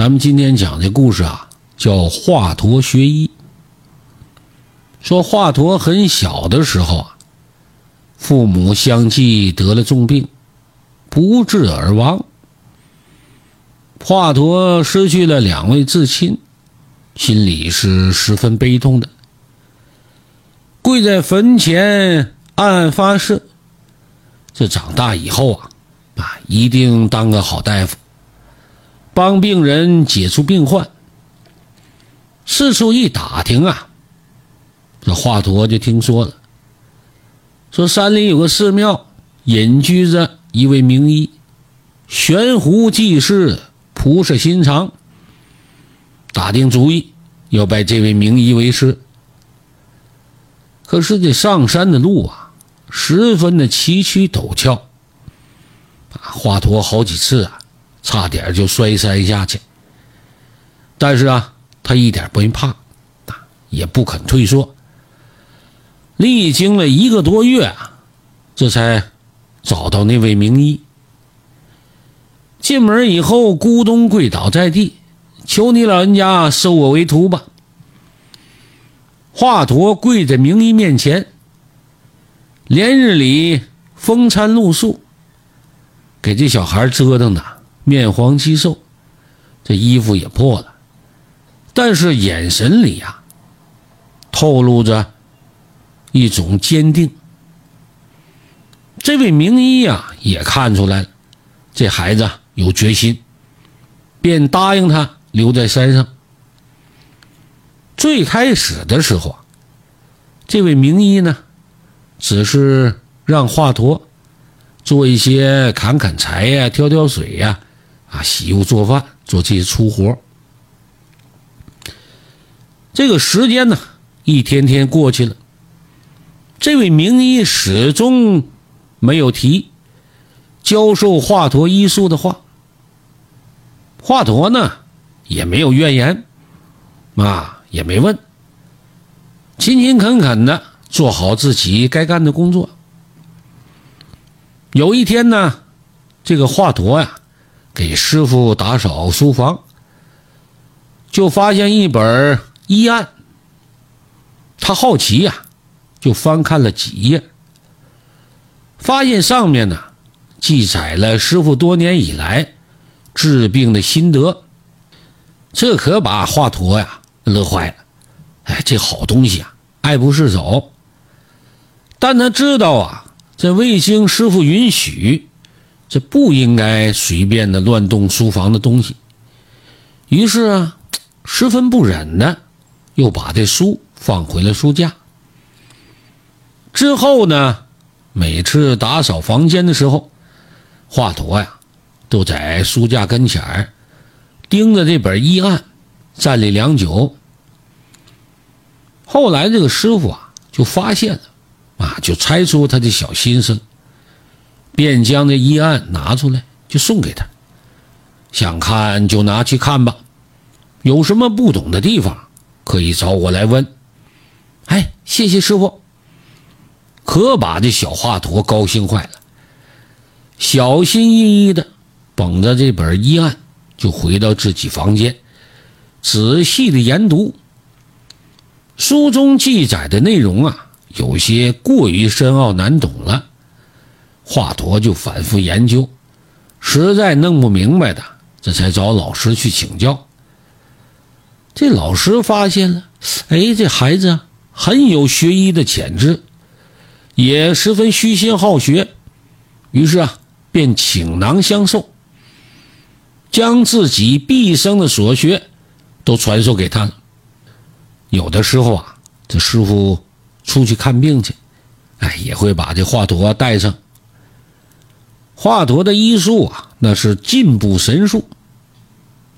咱们今天讲的故事啊，叫华佗学医。说华佗很小的时候啊，父母相继得了重病，不治而亡。华佗失去了两位至亲，心里是十分悲痛的，跪在坟前暗暗发誓：这长大以后啊，啊，一定当个好大夫，帮病人解除病患。四处一打听啊，这华佗就听说了，说山里有个寺庙，隐居着一位名医，悬壶济世。菩萨心肠，打定主意要拜这位名医为师。可是这上山的路啊，十分的崎岖陡峭，华佗好几次啊，差点就摔山下去。但是啊，他一点不怕，啊，也不肯退缩。历经了一个多月啊，这才找到那位名医。进门以后，咕咚跪倒在地，求你老人家收我为徒吧。华佗跪在名医面前，连日里风餐露宿，给这小孩折腾的面黄肌瘦，这衣服也破了，但是眼神里呀，透露着一种坚定。这位名医呀，也看出来了，这孩子。有决心，便答应他留在山上。最开始的时候啊，这位名医呢，只是让华佗做一些砍砍柴呀、挑挑水呀、啊洗屋做饭、做这些粗活。这个时间呢，一天天过去了，这位名医始终没有提教授华佗医术的话。华佗呢，也没有怨言，啊，也没问，勤勤恳恳的做好自己该干的工作。有一天呢，这个华佗呀，给师傅打扫书房，就发现一本医案。他好奇呀，就翻看了几页，发现上面呢，记载了师傅多年以来。治病的心得，这可把华佗呀乐坏了。哎，这好东西啊，爱不释手。但他知道啊，这未经师傅允许，这不应该随便的乱动书房的东西。于是啊，十分不忍的，又把这书放回了书架。之后呢，每次打扫房间的时候，华佗呀。都在书架跟前儿盯着这本医案，站立良久。后来这个师傅啊，就发现了，啊，就猜出他的小心思，便将这医案拿出来，就送给他。想看就拿去看吧，有什么不懂的地方，可以找我来问。哎，谢谢师傅，可把这小华佗高兴坏了，小心翼翼的。捧着这本医案，就回到自己房间，仔细的研读。书中记载的内容啊，有些过于深奥难懂了。华佗就反复研究，实在弄不明白的，这才找老师去请教。这老师发现了，哎，这孩子很有学医的潜质，也十分虚心好学，于是啊，便倾囊相授。将自己毕生的所学都传授给他了。有的时候啊，这师傅出去看病去，哎，也会把这华佗带上。华佗的医术啊，那是进步神速。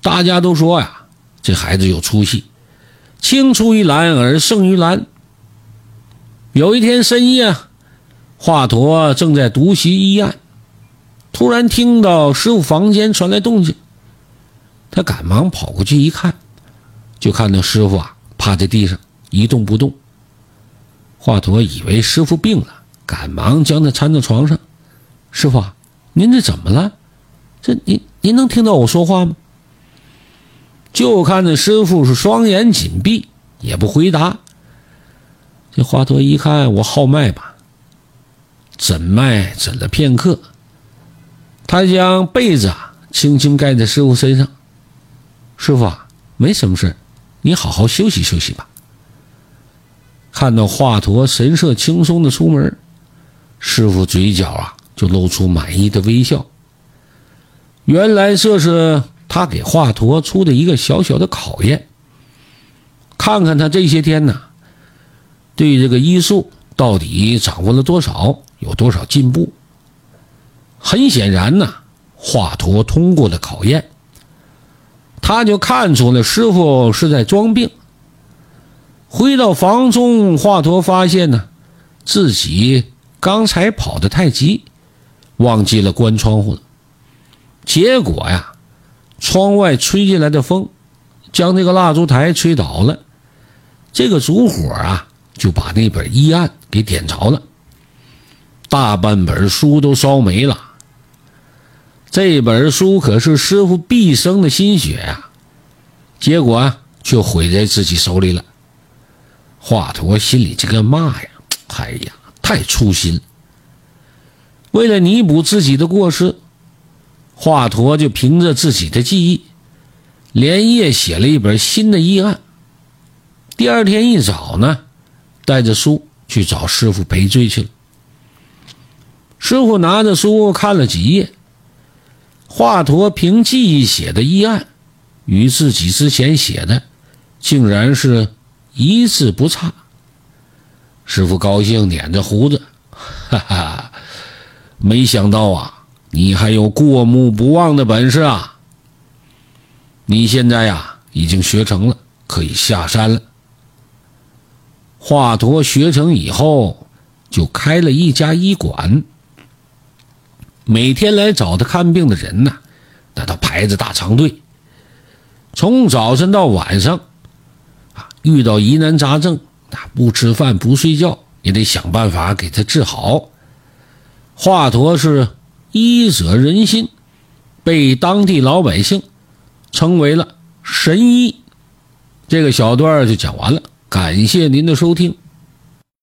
大家都说呀，这孩子有出息，青出于蓝而胜于蓝。有一天深夜，华佗正在读习医案，突然听到师傅房间传来动静。他赶忙跑过去一看，就看到师傅啊趴在地上一动不动。华佗以为师傅病了，赶忙将他搀到床上。师傅啊，您这怎么了？这您您能听到我说话吗？就看那师傅是双眼紧闭，也不回答。这华佗一看，我号脉吧，诊脉诊了片刻，他将被子啊轻轻盖在师傅身上。师傅啊，没什么事你好好休息休息吧。看到华佗神色轻松的出门，师傅嘴角啊就露出满意的微笑。原来这是他给华佗出的一个小小的考验，看看他这些天呢。对这个医术到底掌握了多少，有多少进步？很显然呢，华佗通过了考验，他就看出了师傅是在装病。回到房中，华佗发现呢，自己刚才跑得太急，忘记了关窗户了。结果呀，窗外吹进来的风，将那个蜡烛台吹倒了，这个烛火啊。就把那本医案给点着了，大半本书都烧没了。这本书可是师傅毕生的心血呀，结果啊，却毁在自己手里了。华佗心里这个骂呀，哎呀，太粗心。为了弥补自己的过失，华佗就凭着自己的记忆，连夜写了一本新的医案。第二天一早呢。带着书去找师傅赔罪去了。师傅拿着书看了几页，华佗凭记忆写的医案，与自己之前写的，竟然是一字不差。师傅高兴，捻着胡子，哈哈，没想到啊，你还有过目不忘的本事啊！你现在呀，已经学成了，可以下山了。华佗学成以后，就开了一家医馆。每天来找他看病的人呢，那都排着大长队。从早晨到晚上，啊，遇到疑难杂症，那不吃饭不睡觉，也得想办法给他治好。华佗是医者仁心，被当地老百姓称为了神医。这个小段就讲完了。感谢您的收听。